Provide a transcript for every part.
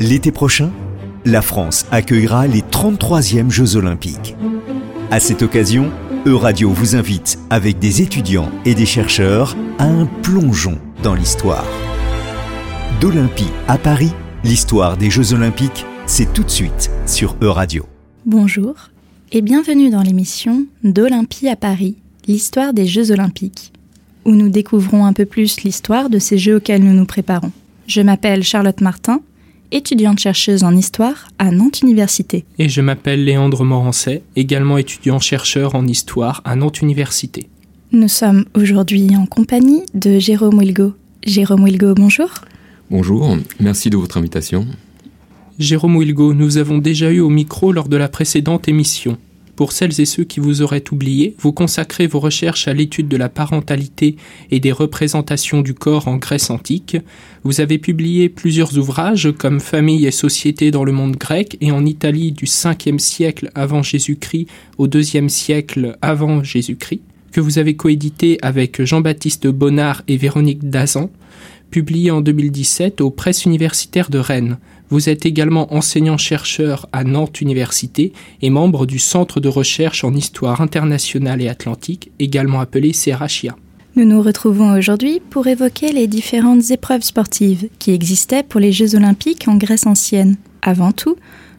L'été prochain, la France accueillera les 33e Jeux olympiques. À cette occasion, Euradio vous invite, avec des étudiants et des chercheurs, à un plongeon dans l'histoire. D'Olympie à Paris, l'histoire des Jeux olympiques, c'est tout de suite sur Euradio. Bonjour et bienvenue dans l'émission D'Olympie à Paris, l'histoire des Jeux olympiques, où nous découvrons un peu plus l'histoire de ces Jeux auxquels nous nous préparons. Je m'appelle Charlotte Martin étudiante chercheuse en histoire à Nantes Université. Et je m'appelle Léandre Morancet, également étudiant chercheur en histoire à Nantes Université. Nous sommes aujourd'hui en compagnie de Jérôme Wilgo. Jérôme Wilgo, bonjour. Bonjour, merci de votre invitation. Jérôme Wilgo, nous avons déjà eu au micro lors de la précédente émission. Pour celles et ceux qui vous auraient oublié, vous consacrez vos recherches à l'étude de la parentalité et des représentations du corps en Grèce antique. Vous avez publié plusieurs ouvrages comme Famille et société dans le monde grec et en Italie du 5e siècle avant Jésus-Christ au 2e siècle avant Jésus-Christ, que vous avez coédité avec Jean-Baptiste Bonnard et Véronique Dazan, publié en 2017 aux presses universitaires de Rennes. Vous êtes également enseignant-chercheur à Nantes Université et membre du Centre de recherche en histoire internationale et atlantique, également appelé CERACHIA. Nous nous retrouvons aujourd'hui pour évoquer les différentes épreuves sportives qui existaient pour les Jeux olympiques en Grèce ancienne. Avant tout,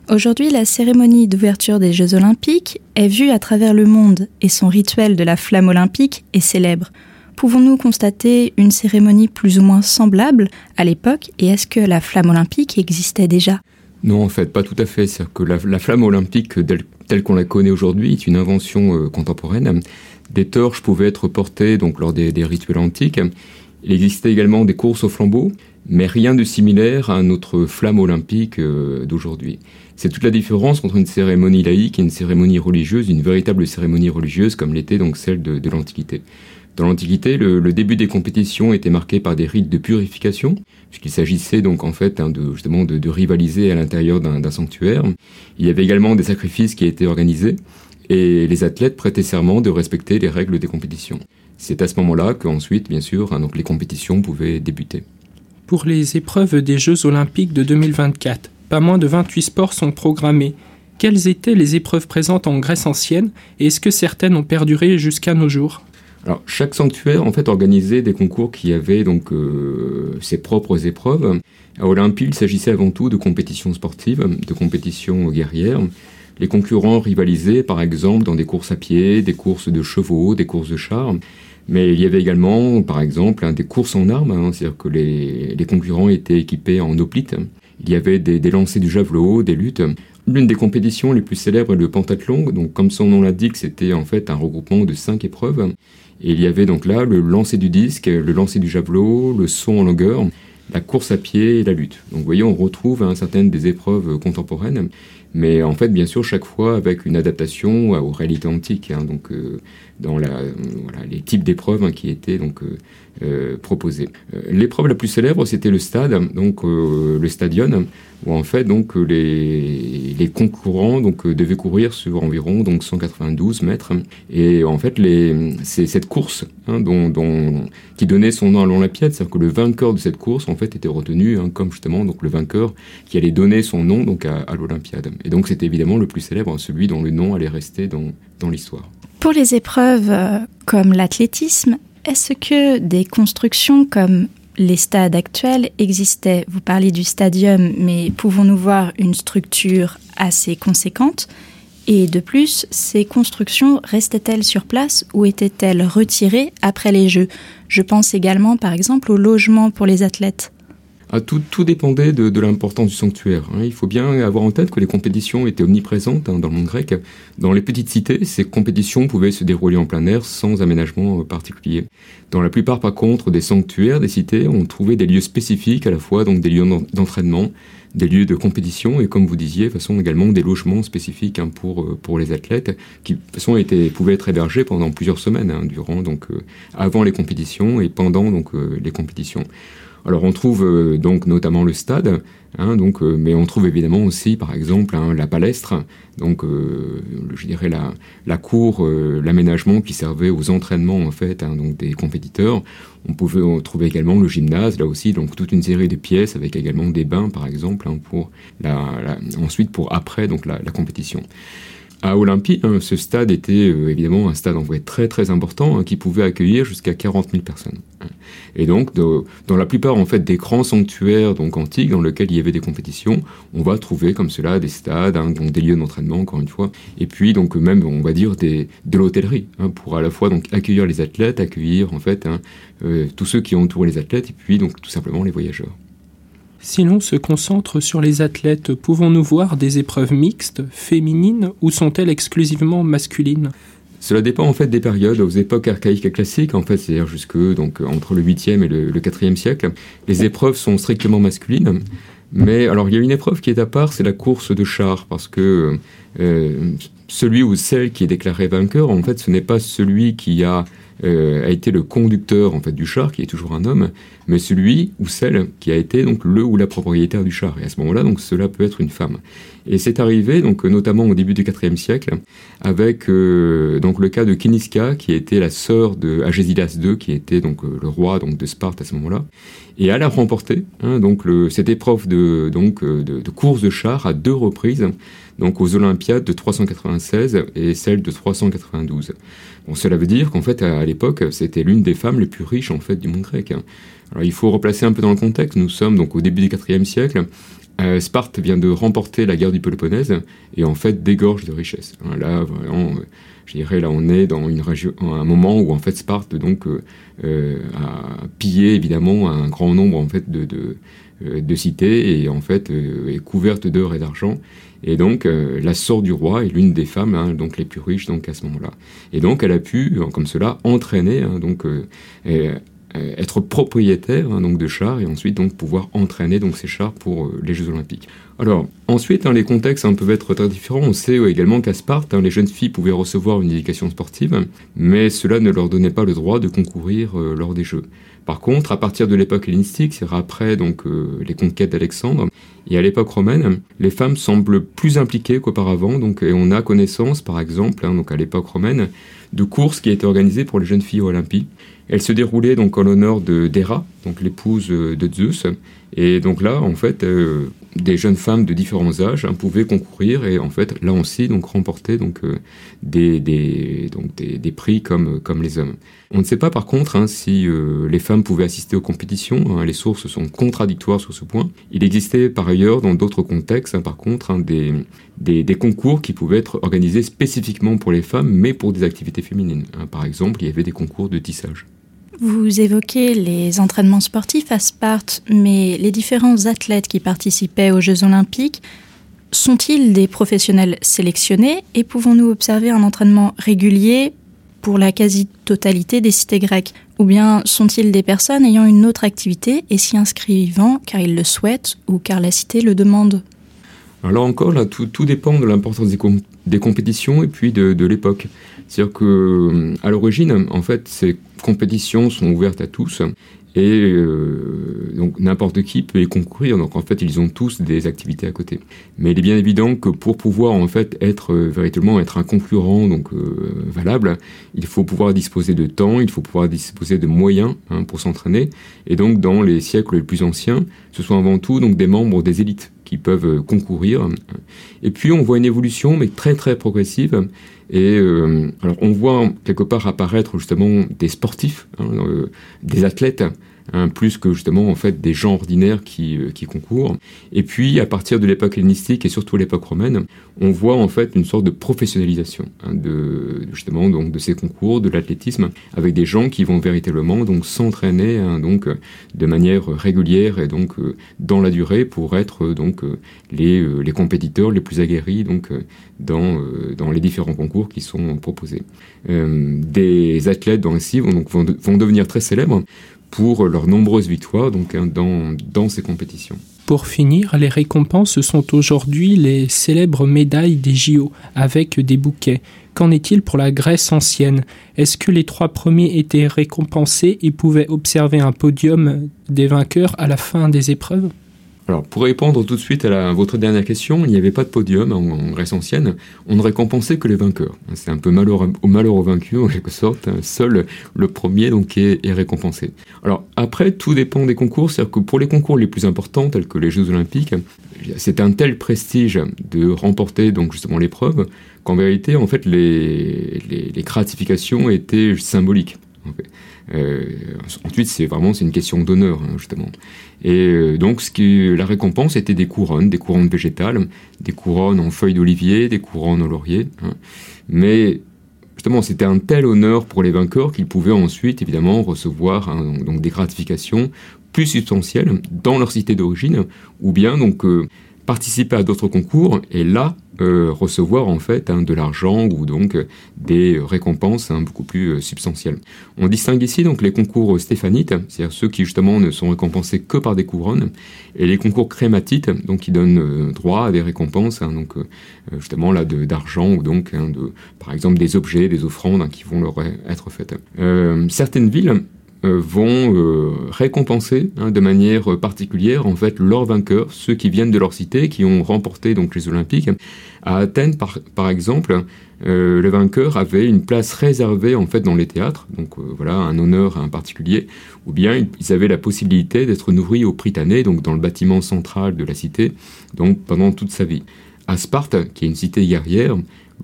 aujourd'hui la cérémonie d'ouverture des Jeux olympiques est vue à travers le monde et son rituel de la flamme olympique est célèbre. Pouvons-nous constater une cérémonie plus ou moins semblable à l'époque et est-ce que la flamme olympique existait déjà? Non, en fait, pas tout à fait. cest que la, flamme olympique telle, qu'on la connaît aujourd'hui est une invention euh, contemporaine. Des torches pouvaient être portées donc lors des, rituels antiques. Il existait également des courses au flambeau, mais rien de similaire à notre flamme olympique euh, d'aujourd'hui. C'est toute la différence entre une cérémonie laïque et une cérémonie religieuse, une véritable cérémonie religieuse comme l'était donc celle de l'Antiquité. Dans l'Antiquité, le, début des compétitions était marqué par des rites de purification, puisqu'il s'agissait donc en fait hein, de, de, rivaliser à l'intérieur d'un sanctuaire. Il y avait également des sacrifices qui étaient organisés, et les athlètes prêtaient serment de respecter les règles des compétitions. C'est à ce moment-là qu'ensuite, bien sûr, hein, donc les compétitions pouvaient débuter. Pour les épreuves des Jeux olympiques de 2024, pas moins de 28 sports sont programmés. Quelles étaient les épreuves présentes en Grèce ancienne et est-ce que certaines ont perduré jusqu'à nos jours? Alors, chaque sanctuaire, en fait, organisait des concours qui avaient donc euh, ses propres épreuves. À Olympie, il s'agissait avant tout de compétitions sportives, de compétitions guerrières. Les concurrents rivalisaient, par exemple, dans des courses à pied, des courses de chevaux, des courses de chars. Mais il y avait également, par exemple, hein, des courses en armes, hein, c'est-à-dire que les, concurrents étaient équipés en hoplites. Il y avait des, des lancers du javelot, des luttes. L'une des compétitions les plus célèbres est le pentathlon. Donc, comme son nom l'indique, c'était en fait un regroupement de cinq épreuves. Et il y avait donc là le lancer du disque, le lancer du javelot, le saut en longueur, la course à pied et la lutte. Donc vous voyez, on retrouve hein, certaines des épreuves contemporaines, mais en fait, bien sûr, chaque fois avec une adaptation aux réalités antiques. Hein, donc euh, dans euh, les types d'épreuves hein, qui étaient donc euh, proposées. L'épreuve la plus célèbre, c'était le stade, donc le stadion, où en fait donc les, les concurrents donc devaient courir sur environ donc 192 mètres et en fait les c'est cette course hein, dont, qui donnait son nom à l'Olympiade c'est-à-dire que le vainqueur de cette course en fait était retenu hein, comme justement donc le vainqueur qui allait donner son nom donc à, l'Olympiade et donc c'était évidemment le plus célèbre celui dont le nom allait rester dans, dans l'histoire. Pour les épreuves euh, comme l'athlétisme est-ce que des constructions comme les stades actuels existaient? Vous parlez du stadium, mais pouvons-nous voir une structure assez conséquente? Et de plus, ces constructions restaient-elles sur place ou étaient-elles retirées après les Jeux? Je pense également par exemple au logement pour les athlètes. Ah, tout, tout, dépendait de, de l'importance du sanctuaire. Hein. Il faut bien avoir en tête que les compétitions étaient omniprésentes hein, dans le monde grec. Dans les petites cités, ces compétitions pouvaient se dérouler en plein air sans aménagement euh, particulier. Dans la plupart, par contre, des sanctuaires, des cités, on trouvait des lieux spécifiques, à la fois donc des lieux d'entraînement, des lieux de compétition et, comme vous disiez, de façon également des logements spécifiques hein, pour euh, pour les athlètes, qui de façon étaient, pouvaient être hébergés pendant plusieurs semaines, durant donc euh, avant les compétitions et pendant donc les compétitions. Alors on trouve donc notamment le stade, hein, donc, mais on trouve évidemment aussi par exemple hein, la palestre, donc je dirais la, la cour, l'aménagement qui servait aux entraînements en fait hein, donc des compétiteurs. On pouvait trouver également le gymnase, là aussi, donc toute une série de pièces avec également des bains par exemple pour la, ensuite pour après donc la, la compétition. À Olympie, hein, ce stade était euh, évidemment un stade en vrai très très important hein, qui pouvait accueillir jusqu'à 40 000 personnes. Et donc, dans la plupart en fait des grands sanctuaires donc antiques dans lesquels il y avait des compétitions, on va trouver comme cela des stades, hein, donc des lieux d'entraînement encore une fois, et puis donc même on va dire de l'hôtellerie pour à la fois donc accueillir les athlètes, accueillir en fait euh, tous ceux qui entourent les athlètes, et puis donc tout simplement les voyageurs. Si l'on se concentre sur les athlètes, pouvons-nous voir des épreuves mixtes, féminines, ou sont-elles exclusivement masculines? Cela dépend en fait des périodes. Aux époques archaïques et classiques, en fait, c'est-à-dire jusque donc entre le 8e et le, 4e siècle, les épreuves sont strictement masculines. Mais alors, il y a une épreuve qui est à part, c'est la course de chars, parce que euh, celui ou celle qui est déclaré vainqueur, en fait, ce n'est pas celui qui a euh, a été le conducteur en fait du char, qui est toujours un homme, mais celui ou celle qui a été donc le ou la propriétaire du char. Et à ce moment-là, donc cela peut être une femme. Et c'est arrivé donc notamment au début du IVe siècle avec euh, donc le cas de Kiniska, qui était la sœur de Agésilas II, qui était donc euh, le roi donc de Sparte à ce moment-là. Et elle a remporté hein, donc cette épreuve de donc de, de course de char à deux reprises donc aux Olympiades de 396 et celle de 392. Bon, cela veut dire qu'en fait, à, l'époque, c'était l'une des femmes les plus riches en fait du monde grec. Alors, il faut replacer un peu dans le contexte. Nous sommes donc au début du IVe siècle. Euh, Sparte vient de remporter la guerre du Péloponnèse et en fait dégorge de richesses. Hein, là, vraiment, je dirais, là, on est dans une région, un moment où en fait Sparte donc euh, euh, a pillé évidemment un grand nombre en fait de, de, cités et en fait est couverte d'or et d'argent et donc, euh, la sœur du roi est l'une des femmes, hein, donc les plus riches, donc à ce moment-là. Et donc, elle a pu, euh, comme cela, entraîner, hein, donc euh, être propriétaire hein, donc de chars et ensuite donc pouvoir entraîner donc ces chars pour les Jeux Olympiques. Alors ensuite, les contextes peuvent être très différents. On sait également qu'à Sparte, les jeunes filles pouvaient recevoir une éducation sportive, mais cela ne leur donnait pas le droit de concourir lors des Jeux. Par contre, à partir de l'époque hellénistique, c'est après donc les conquêtes d'Alexandre, et à l'époque romaine, les femmes semblent plus impliquées qu'auparavant, donc, et on a connaissance, par exemple, hein, donc à l'époque romaine, de courses qui étaient organisées pour les jeunes filles au Elles se déroulaient donc en l'honneur de d'Héra, donc l'épouse de Zeus, et donc là, en fait, euh, des jeunes femmes de différents âges hein, pouvaient concourir et en fait, là aussi, donc remporter donc euh, des, prix comme comme les hommes. On ne sait pas par contre hein, si euh, les femmes pouvaient assister aux compétitions. Hein, les sources sont contradictoires sur ce point. Il existait par ailleurs dans d'autres contextes, par contre, des concours qui pouvaient être organisés spécifiquement pour les femmes, mais pour des activités féminines. par exemple, il y avait des concours de tissage. Vous évoquez les entraînements sportifs à Sparte, mais les différents athlètes qui participaient aux Jeux olympiques sont-ils des professionnels sélectionnés et pouvons-nous observer un entraînement régulier pour la quasi-totalité des cités grecques? Ou bien sont-ils des personnes ayant une autre activité et s'y inscrivant car ils le souhaitent ou car la cité le demande? Alors encore, tout, dépend de l'importance des, des, compétitions et puis de, l'époque. C'est-à-dire que, euh, à l'origine, en fait, ces compétitions sont ouvertes à tous et euh, donc n'importe qui peut y concourir. Donc en fait, ils ont tous des activités à côté. Mais il est bien évident que pour pouvoir en fait être euh, véritablement être un concurrent donc valable, il faut pouvoir disposer de temps, il faut pouvoir disposer de moyens hein, pour s'entraîner. Et donc dans les siècles les plus anciens, ce sont avant tout donc des membres des élites qui peuvent concourir. Et puis on voit une évolution, mais très très progressive. Et euh, alors on voit quelque part apparaître justement des sportifs, hein, euh, des athlètes Plus que justement en fait des gens ordinaires qui, euh, qui concourent. Et puis à partir de l'époque hellénistique et surtout l'époque romaine, on voit en fait une sorte de professionnalisation hein, de justement donc de ces concours, de l'athlétisme, avec des gens qui vont véritablement donc s'entraîner hein, donc de manière régulière et donc euh, dans la durée pour être donc euh, les, les compétiteurs les plus aguerris donc dans, dans les différents concours qui sont proposés. des athlètes ainsi vont, donc, vont devenir très célèbres pour leurs nombreuses victoires hein, dans, dans ces compétitions. Pour finir, les récompenses sont aujourd'hui les célèbres médailles des JO avec des bouquets. Qu'en est-il pour la Grèce ancienne? Est-ce que les trois premiers étaient récompensés et pouvaient observer un podium des vainqueurs à la fin des épreuves? Alors, pour répondre tout de suite à, votre dernière question, il n'y avait pas de podium en, Grèce ancienne. On ne récompensait que les vainqueurs. C'est un peu malheur au malheur aux vaincus, en quelque sorte. Seul le premier donc est, récompensé. Alors après, tout dépend des concours. C'est-à-dire que pour les concours les plus importants, tels que les Jeux Olympiques, c'est un tel prestige de remporter donc justement l'épreuve qu'en vérité, en fait, les, les, gratifications étaient symboliques. Ensuite, c'est vraiment c'est une question d'honneur, hein, justement. Et euh, donc, la récompense était des couronnes, des couronnes végétales, des couronnes en feuilles d'olivier, des couronnes en laurier. Hein. Mais justement, c'était un tel honneur pour les vainqueurs qu'ils pouvaient ensuite, évidemment, recevoir hein, donc des gratifications plus substantielles dans leur cité d'origine, ou bien donc euh, participer à d'autres concours. Et là, euh, recevoir en fait hein, de l'argent ou donc des récompenses hein, beaucoup plus euh, substantielles. On distingue ici donc les concours stéphanites, c'est-à-dire ceux qui justement ne sont récompensés que par des couronnes, et les concours crématites, donc qui donnent euh, droit à des récompenses, hein, donc justement là d'argent ou donc de, par exemple des objets, des offrandes qui vont leur être faites. certaines villes euh, vont euh, récompenser hein, de manière particulière en fait leurs vainqueurs, ceux qui viennent de leur cité, qui ont remporté donc les Olympiques. À Athènes, par, exemple, euh, le vainqueur avait une place réservée en fait dans les théâtres, donc voilà un honneur particulier, ou bien ils avaient la possibilité d'être nourris au Prytanée, donc dans le bâtiment central de la cité, donc pendant toute sa vie. À Sparte, qui est une cité guerrière,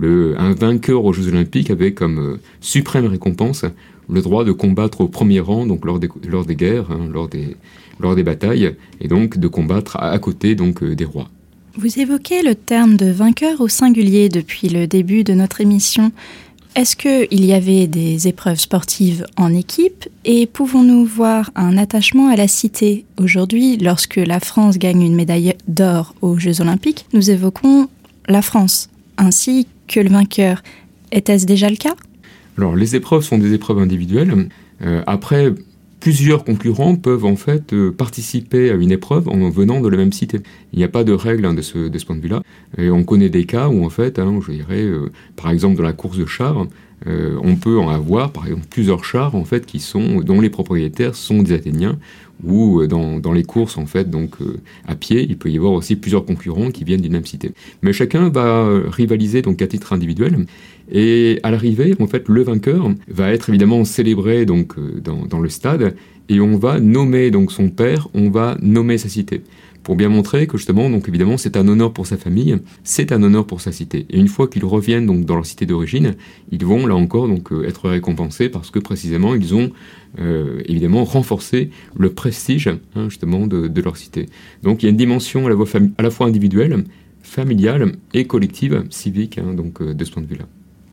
un vainqueur aux Jeux Olympiques avait comme suprême récompense le droit de combattre au premier rang, donc lors des, lors des guerres, hein, lors, des, lors des batailles, et donc de combattre à, côté donc euh, des rois. Vous évoquez le terme de vainqueur au singulier depuis le début de notre émission. Est-ce qu'il y avait des épreuves sportives en équipe et pouvons-nous voir un attachement à la cité Aujourd'hui, lorsque la France gagne une médaille d'or aux Jeux olympiques, nous évoquons la France ainsi que le vainqueur. Était-ce déjà le cas? Alors, les épreuves sont des épreuves individuelles. Euh, après, plusieurs concurrents peuvent en fait euh, participer à une épreuve en venant de la même cité. Il n'y a pas de règle hein, de, ce, point de vue-là. Et on connaît des cas où en fait, hein, je dirais, euh, par exemple dans la course de chars, on peut en avoir par exemple plusieurs chars en fait qui sont dont les propriétaires sont des Athéniens ou dans, les courses en fait donc à pied il peut y avoir aussi plusieurs concurrents qui viennent d'une même cité mais chacun va rivaliser donc à titre individuel et à l'arrivée en fait le vainqueur va être évidemment célébré donc dans, dans le stade et on va nommer donc son père on va nommer sa cité pour bien montrer que justement, donc évidemment, c'est un honneur pour sa famille, c'est un honneur pour sa cité. Et une fois qu'ils reviennent donc dans leur cité d'origine, ils vont là encore donc euh, être récompensés parce que précisément ils ont euh, évidemment renforcé le prestige hein, justement de, leur cité. Donc il y a une dimension à la, fois, individuelle, familiale et collective, civique, hein, donc euh, de ce point de vue-là.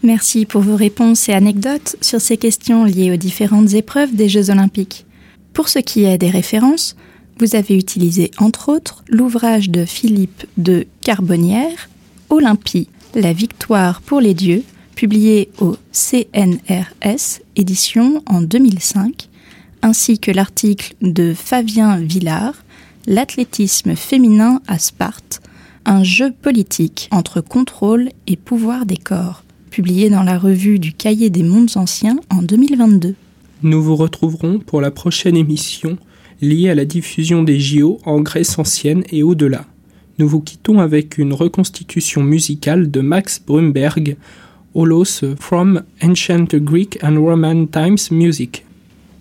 Merci pour vos réponses et anecdotes sur ces questions liées aux différentes épreuves des Jeux olympiques. Pour ce qui est des références, vous avez utilisé entre autres l'ouvrage de Philippe de Carbonnière, Olympie, la victoire pour les dieux, publié au CNRS, édition en 2005, ainsi que l'article de Fabien Villard, L'athlétisme féminin à Sparte, un jeu politique entre contrôle et pouvoir des corps, publié dans la revue du Cahier des mondes anciens en 2022. Nous vous retrouverons pour la prochaine émission lié à la diffusion des JO en Grèce ancienne et au-delà. Nous vous quittons avec une reconstitution musicale de Max Brumberg, Holos from Ancient Greek and Roman Times Music.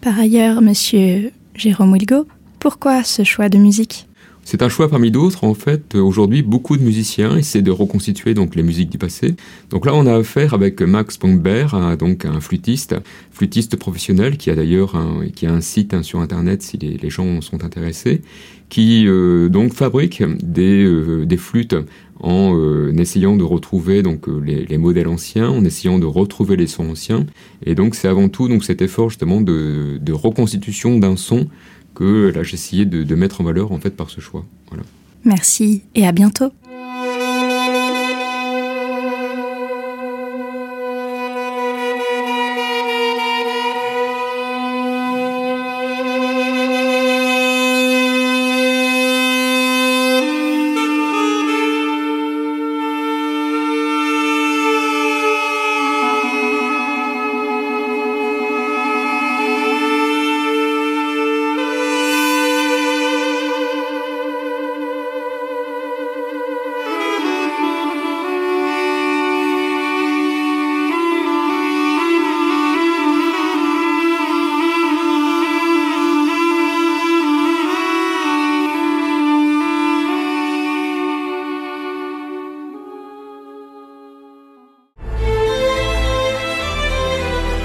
Par ailleurs, monsieur Jérôme Wilgo, pourquoi ce choix de musique? C'est un choix parmi d'autres. En fait, aujourd'hui, beaucoup de musiciens essaient de reconstituer donc les musiques du passé. Donc là, on a affaire avec Max Pongber, donc un flûtiste, flûtiste professionnel qui a d'ailleurs un, qui a un site hein, sur Internet si les, gens sont intéressés, qui euh, donc fabrique des, euh, flûtes en euh, essayant de retrouver donc les, les, modèles anciens, en essayant de retrouver les sons anciens. Et donc c'est avant tout donc cet effort justement de reconstitution d'un son que là essayé de, mettre en valeur en fait par ce choix. Merci et à bientôt.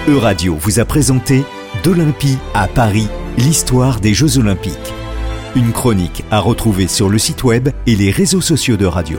Euradio vous a présenté D'Olympie à Paris, l'histoire des Jeux Olympiques. Une chronique à retrouver sur le site web et les réseaux sociaux de radio.